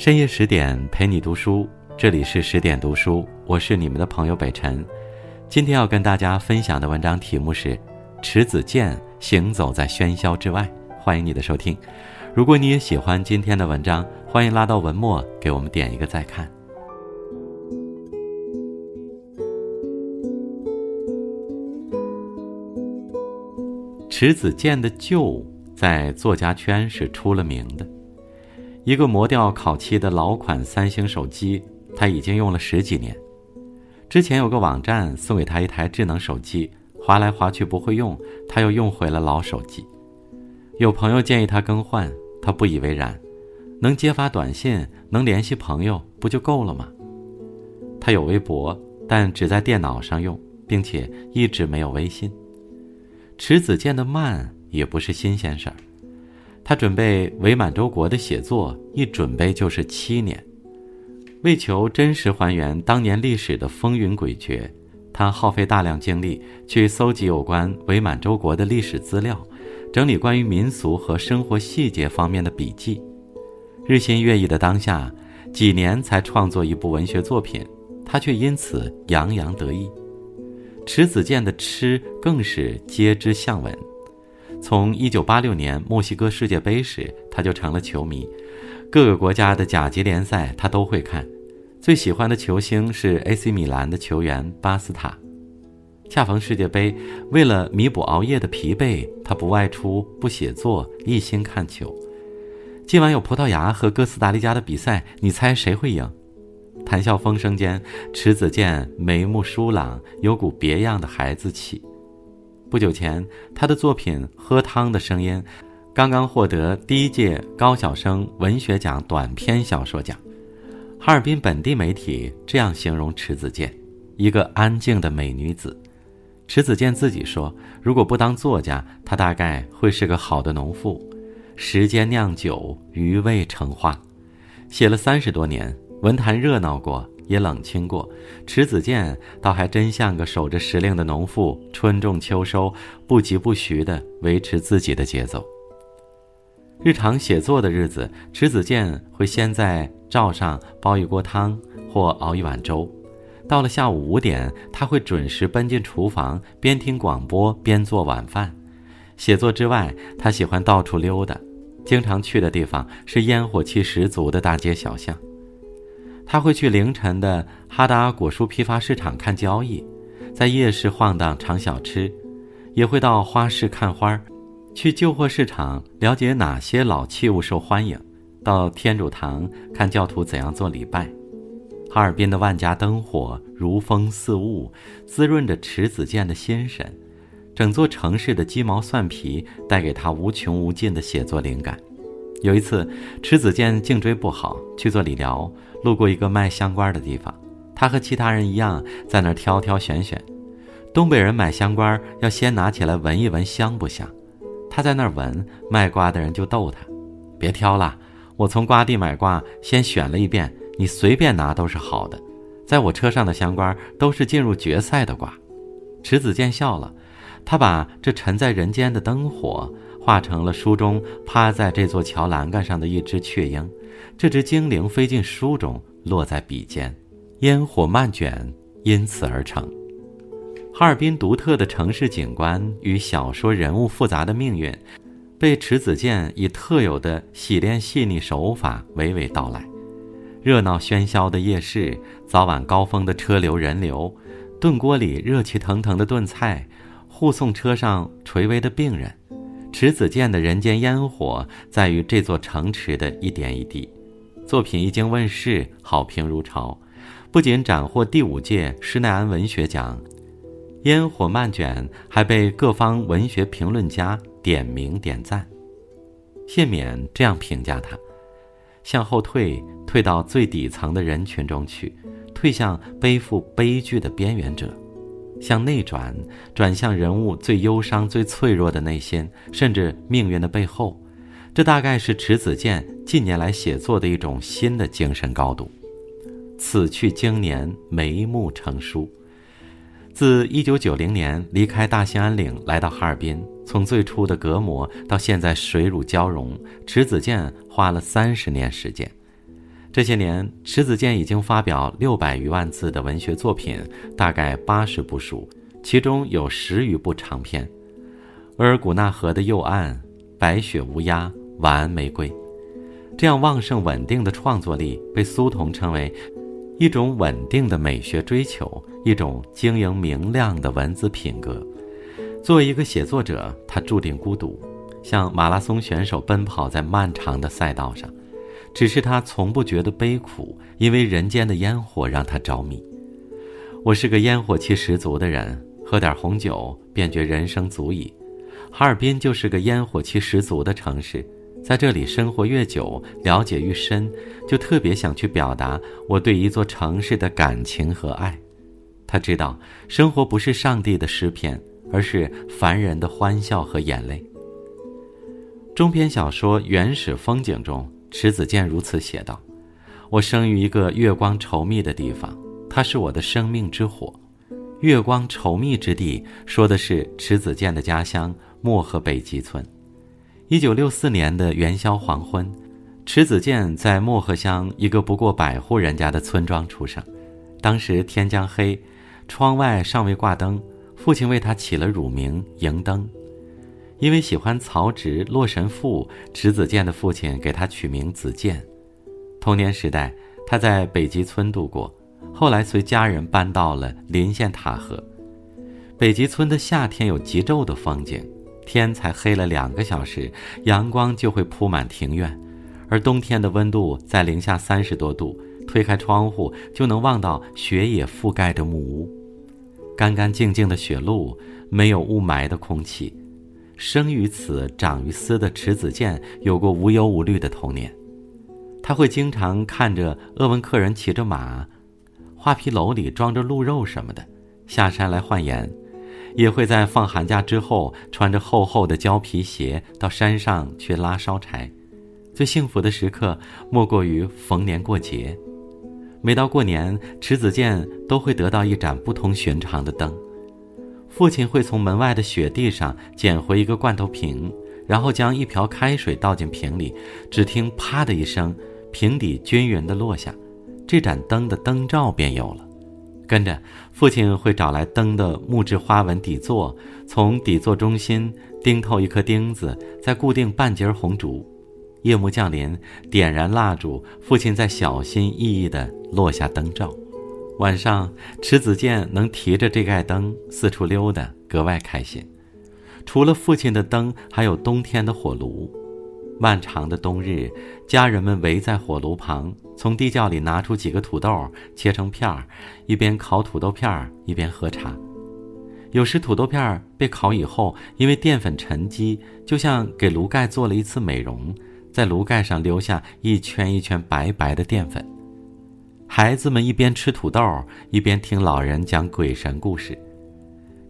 深夜十点陪你读书，这里是十点读书，我是你们的朋友北辰。今天要跟大家分享的文章题目是《迟子建行走在喧嚣之外》，欢迎你的收听。如果你也喜欢今天的文章，欢迎拉到文末给我们点一个再看。迟子建的舅在作家圈是出了名的。一个磨掉烤漆的老款三星手机，他已经用了十几年。之前有个网站送给他一台智能手机，划来划去不会用，他又用回了老手机。有朋友建议他更换，他不以为然。能接发短信，能联系朋友，不就够了吗？他有微博，但只在电脑上用，并且一直没有微信。迟子建的慢也不是新鲜事儿。他准备伪满洲国的写作，一准备就是七年。为求真实还原当年历史的风云诡谲，他耗费大量精力去搜集有关伪满洲国的历史资料，整理关于民俗和生活细节方面的笔记。日新月异的当下，几年才创作一部文学作品，他却因此洋洋得意。迟子建的吃更是皆知向闻。从1986年墨西哥世界杯时，他就成了球迷，各个国家的甲级联赛他都会看，最喜欢的球星是 AC 米兰的球员巴斯塔。恰逢世界杯，为了弥补熬夜的疲惫，他不外出、不写作，一心看球。今晚有葡萄牙和哥斯达黎加的比赛，你猜谁会赢？谈笑风生间，迟子建眉目疏朗，有股别样的孩子气。不久前，他的作品《喝汤的声音》刚刚获得第一届高晓生文学奖短篇小说奖。哈尔滨本地媒体这样形容迟子建：一个安静的美女子。迟子建自己说，如果不当作家，他大概会是个好的农妇。时间酿酒，余味成花。写了三十多年，文坛热闹过。也冷清过，迟子建倒还真像个守着时令的农妇，春种秋收，不疾不徐地维持自己的节奏。日常写作的日子，迟子建会先在灶上煲一锅汤或熬一碗粥，到了下午五点，他会准时奔进厨房，边听广播边做晚饭。写作之外，他喜欢到处溜达，经常去的地方是烟火气十足的大街小巷。他会去凌晨的哈达果蔬批发市场看交易，在夜市晃荡尝小吃，也会到花市看花儿，去旧货市场了解哪些老器物受欢迎，到天主堂看教徒怎样做礼拜。哈尔滨的万家灯火如风似雾，滋润着迟子建的心神。整座城市的鸡毛蒜皮带给他无穷无尽的写作灵感。有一次，迟子建颈椎不好，去做理疗。路过一个卖香瓜的地方，他和其他人一样在那儿挑挑选选。东北人买香瓜要先拿起来闻一闻香不香，他在那儿闻，卖瓜的人就逗他：“别挑了，我从瓜地买瓜，先选了一遍，你随便拿都是好的。在我车上的香瓜都是进入决赛的瓜。”迟子建笑了，他把这沉在人间的灯火化成了书中趴在这座桥栏杆上的一只雀鹰。这只精灵飞进书中，落在笔尖，烟火漫卷，因此而成。哈尔滨独特的城市景观与小说人物复杂的命运，被迟子建以特有的洗练细腻手法娓娓道来。热闹喧嚣的夜市，早晚高峰的车流人流，炖锅里热气腾腾的炖菜，护送车上垂危的病人，迟子建的人间烟火，在于这座城池的一点一滴。作品一经问世，好评如潮，不仅斩获第五届施耐庵文学奖，烟火漫卷，还被各方文学评论家点名点赞。谢冕这样评价他：向后退，退到最底层的人群中去，退向背负悲剧的边缘者；向内转，转向人物最忧伤、最脆弱的内心，甚至命运的背后。这大概是迟子建近年来写作的一种新的精神高度。此去经年，眉目成书。自1990年离开大兴安岭来到哈尔滨，从最初的隔膜到现在水乳交融，迟子建花了三十年时间。这些年，迟子建已经发表六百余万字的文学作品，大概八十部书，其中有十余部长篇，《额尔古纳河的右岸》《白雪乌鸦》《晚安玫瑰》。这样旺盛稳定的创作力，被苏童称为一种稳定的美学追求，一种晶莹明亮的文字品格。作为一个写作者，他注定孤独，像马拉松选手奔跑在漫长的赛道上。只是他从不觉得悲苦，因为人间的烟火让他着迷。我是个烟火气十足的人，喝点红酒便觉人生足矣。哈尔滨就是个烟火气十足的城市，在这里生活越久，了解越深，就特别想去表达我对一座城市的感情和爱。他知道，生活不是上帝的诗篇，而是凡人的欢笑和眼泪。中篇小说《原始风景》中。迟子建如此写道：“我生于一个月光稠密的地方，它是我的生命之火。月光稠密之地，说的是迟子建的家乡漠河北极村。一九六四年的元宵黄昏，迟子建在漠河乡一个不过百户人家的村庄出生。当时天将黑，窗外尚未挂灯，父亲为他起了乳名迎灯。”因为喜欢曹植《洛神赋》，迟子建的父亲给他取名子建。童年时代，他在北极村度过，后来随家人搬到了临县塔河。北极村的夏天有极昼的风景，天才黑了两个小时，阳光就会铺满庭院；而冬天的温度在零下三十多度，推开窗户就能望到雪野覆盖着木屋，干干净净的雪路，没有雾霾的空气。生于此，长于斯的迟子建有过无忧无虑的童年。他会经常看着鄂温克人骑着马，画皮篓里装着鹿肉什么的，下山来换盐；也会在放寒假之后，穿着厚厚的胶皮鞋到山上去拉烧柴。最幸福的时刻，莫过于逢年过节。每到过年，迟子建都会得到一盏不同寻常的灯。父亲会从门外的雪地上捡回一个罐头瓶，然后将一瓢开水倒进瓶里，只听“啪”的一声，瓶底均匀地落下，这盏灯的灯罩便有了。跟着，父亲会找来灯的木质花纹底座，从底座中心钉透一颗钉子，再固定半截红烛。夜幕降临，点燃蜡烛，父亲再小心翼翼地落下灯罩。晚上，迟子建能提着这盖灯四处溜达，格外开心。除了父亲的灯，还有冬天的火炉。漫长的冬日，家人们围在火炉旁，从地窖里拿出几个土豆，切成片儿，一边烤土豆片儿，一边喝茶。有时土豆片儿被烤以后，因为淀粉沉积，就像给炉盖做了一次美容，在炉盖上留下一圈一圈白白的淀粉。孩子们一边吃土豆，一边听老人讲鬼神故事。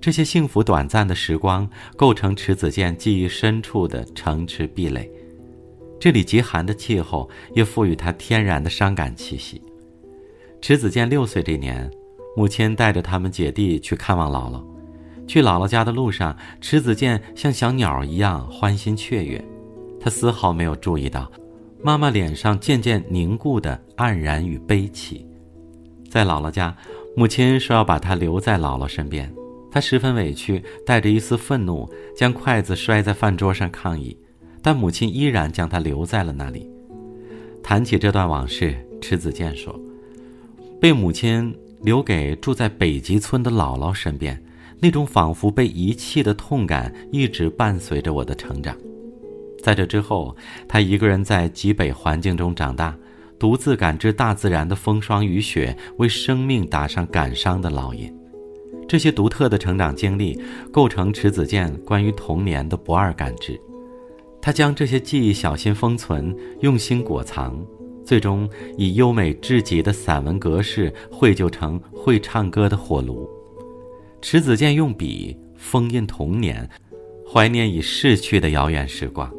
这些幸福短暂的时光，构成迟子健记忆深处的城池壁垒。这里极寒的气候，也赋予他天然的伤感气息。迟子建六岁这年，母亲带着他们姐弟去看望姥姥。去姥姥家的路上，迟子建像小鸟一样欢欣雀跃，他丝毫没有注意到。妈妈脸上渐渐凝固的黯然与悲戚，在姥姥家，母亲说要把他留在姥姥身边，他十分委屈，带着一丝愤怒，将筷子摔在饭桌上抗议，但母亲依然将他留在了那里。谈起这段往事，迟子建说：“被母亲留给住在北极村的姥姥身边，那种仿佛被遗弃的痛感，一直伴随着我的成长。”在这之后，他一个人在极北环境中长大，独自感知大自然的风霜雨雪，为生命打上感伤的烙印。这些独特的成长经历，构成迟子建关于童年的不二感知。他将这些记忆小心封存，用心裹藏，最终以优美至极的散文格式绘就成会唱歌的火炉。迟子建用笔封印童年，怀念已逝去的遥远时光。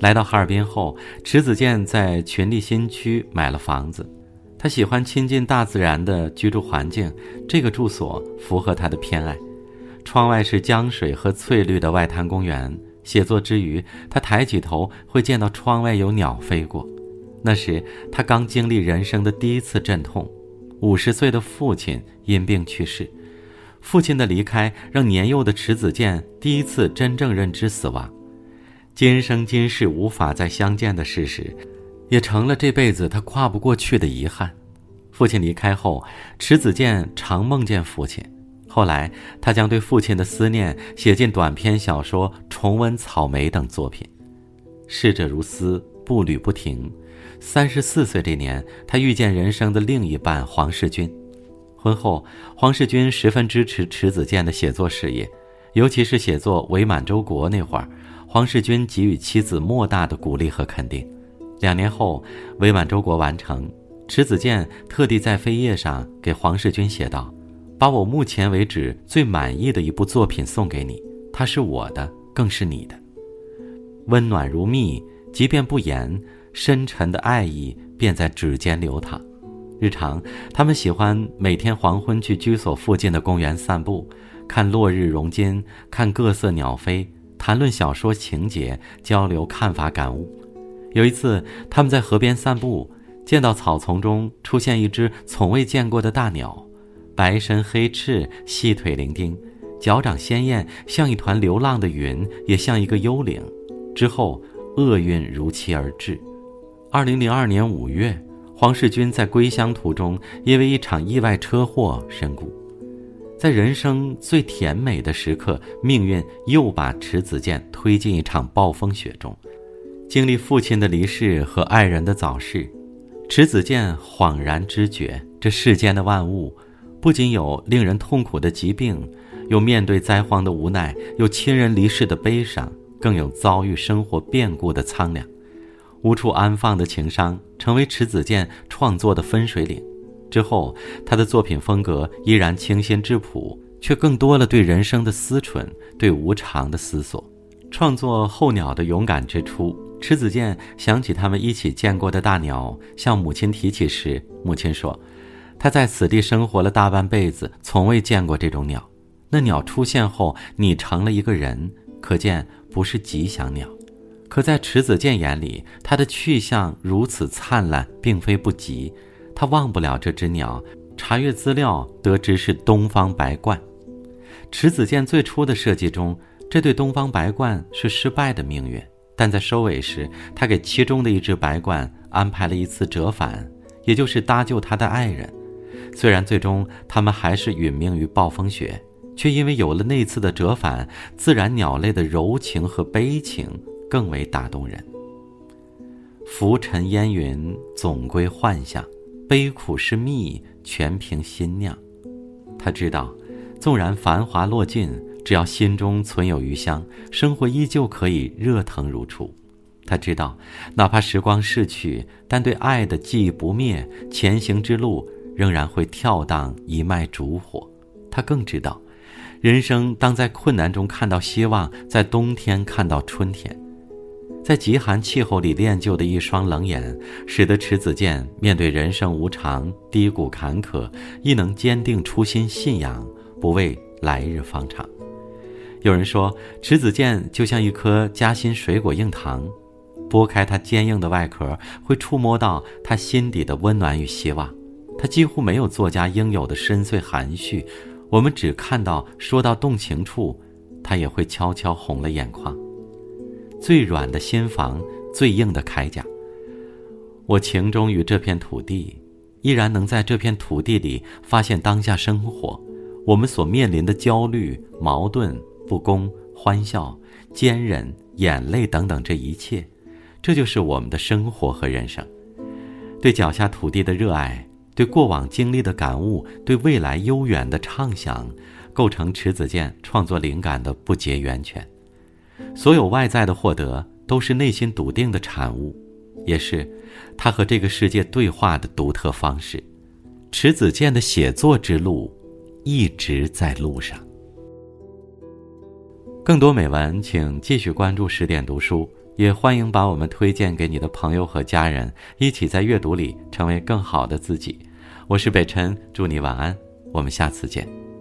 来到哈尔滨后，迟子建在群力新区买了房子。他喜欢亲近大自然的居住环境，这个住所符合他的偏爱。窗外是江水和翠绿的外滩公园。写作之余，他抬起头会见到窗外有鸟飞过。那时他刚经历人生的第一次阵痛，五十岁的父亲因病去世。父亲的离开让年幼的迟子建第一次真正认知死亡，今生今世无法再相见的事实，也成了这辈子他跨不过去的遗憾。父亲离开后，迟子建常梦见父亲。后来，他将对父亲的思念写进短篇小说《重温草莓》等作品。逝者如斯，步履不停。三十四岁这年，他遇见人生的另一半黄世军。婚后，黄世军十分支持迟子建的写作事业，尤其是写作《伪满洲国》那会儿，黄世军给予妻子莫大的鼓励和肯定。两年后，《伪满洲国》完成，迟子建特地在扉页上给黄世军写道：“把我目前为止最满意的一部作品送给你，它是我的，更是你的。温暖如蜜，即便不言，深沉的爱意便在指尖流淌。”日常，他们喜欢每天黄昏去居所附近的公园散步，看落日融金，看各色鸟飞，谈论小说情节，交流看法感悟。有一次，他们在河边散步，见到草丛中出现一只从未见过的大鸟，白身黑翅，细腿伶仃，脚掌鲜艳，像一团流浪的云，也像一个幽灵。之后，厄运如期而至。二零零二年五月。黄世军在归乡途中，因为一场意外车祸身故。在人生最甜美的时刻，命运又把迟子建推进一场暴风雪中。经历父亲的离世和爱人的早逝，迟子建恍然知觉：这世间的万物，不仅有令人痛苦的疾病，有面对灾荒的无奈，有亲人离世的悲伤，更有遭遇生活变故的苍凉。无处安放的情伤，成为迟子建创作的分水岭。之后，他的作品风格依然清新质朴，却更多了对人生的思忖，对无常的思索。创作《候鸟》的勇敢之初，迟子建想起他们一起见过的大鸟，向母亲提起时，母亲说：“他在此地生活了大半辈子，从未见过这种鸟。那鸟出现后，你成了一个人，可见不是吉祥鸟。”可在迟子建眼里，它的去向如此灿烂，并非不吉。他忘不了这只鸟。查阅资料得知是东方白鹳。迟子建最初的设计中，这对东方白鹳是失败的命运。但在收尾时，他给其中的一只白鹳安排了一次折返，也就是搭救他的爱人。虽然最终他们还是殒命于暴风雪，却因为有了那次的折返，自然鸟类的柔情和悲情。更为打动人。浮尘烟云总归幻象，悲苦是蜜，全凭心酿。他知道，纵然繁华落尽，只要心中存有余香，生活依旧可以热腾如初。他知道，哪怕时光逝去，但对爱的记忆不灭，前行之路仍然会跳荡一脉烛火。他更知道，人生当在困难中看到希望，在冬天看到春天。在极寒气候里练就的一双冷眼，使得迟子建面对人生无常、低谷坎坷，亦能坚定初心信仰，不畏来日方长。有人说，迟子建就像一颗夹心水果硬糖，剥开它坚硬的外壳，会触摸到他心底的温暖与希望。他几乎没有作家应有的深邃含蓄，我们只看到说到动情处，他也会悄悄红了眼眶。最软的心房，最硬的铠甲。我情衷于这片土地，依然能在这片土地里发现当下生活，我们所面临的焦虑、矛盾、不公、欢笑、坚忍、眼泪等等这一切，这就是我们的生活和人生。对脚下土地的热爱，对过往经历的感悟，对未来悠远的畅想，构成迟子建创作灵感的不竭源泉。所有外在的获得，都是内心笃定的产物，也是他和这个世界对话的独特方式。迟子建的写作之路，一直在路上。更多美文，请继续关注十点读书，也欢迎把我们推荐给你的朋友和家人，一起在阅读里成为更好的自己。我是北辰，祝你晚安，我们下次见。